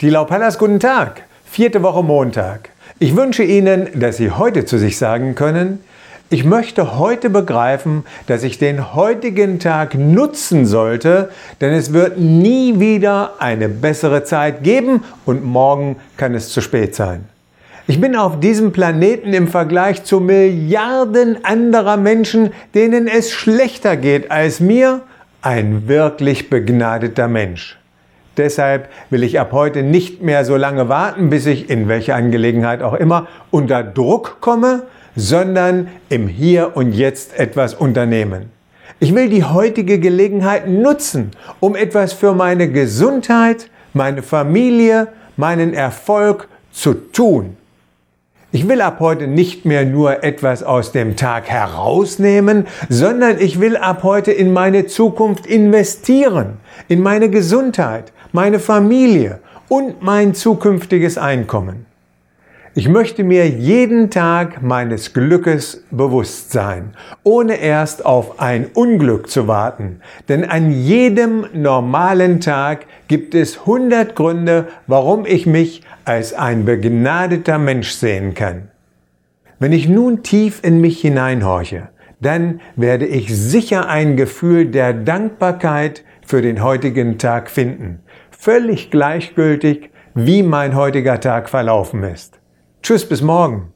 Die Laupalas, guten Tag. Vierte Woche Montag. Ich wünsche Ihnen, dass Sie heute zu sich sagen können, ich möchte heute begreifen, dass ich den heutigen Tag nutzen sollte, denn es wird nie wieder eine bessere Zeit geben und morgen kann es zu spät sein. Ich bin auf diesem Planeten im Vergleich zu Milliarden anderer Menschen, denen es schlechter geht als mir, ein wirklich begnadeter Mensch. Deshalb will ich ab heute nicht mehr so lange warten, bis ich in welcher Angelegenheit auch immer unter Druck komme, sondern im Hier und Jetzt etwas unternehmen. Ich will die heutige Gelegenheit nutzen, um etwas für meine Gesundheit, meine Familie, meinen Erfolg zu tun. Ich will ab heute nicht mehr nur etwas aus dem Tag herausnehmen, sondern ich will ab heute in meine Zukunft investieren, in meine Gesundheit, meine Familie und mein zukünftiges Einkommen. Ich möchte mir jeden Tag meines Glückes bewusst sein, ohne erst auf ein Unglück zu warten. Denn an jedem normalen Tag gibt es 100 Gründe, warum ich mich als ein begnadeter Mensch sehen kann. Wenn ich nun tief in mich hineinhorche, dann werde ich sicher ein Gefühl der Dankbarkeit für den heutigen Tag finden, völlig gleichgültig, wie mein heutiger Tag verlaufen ist. Tschüss, bis morgen.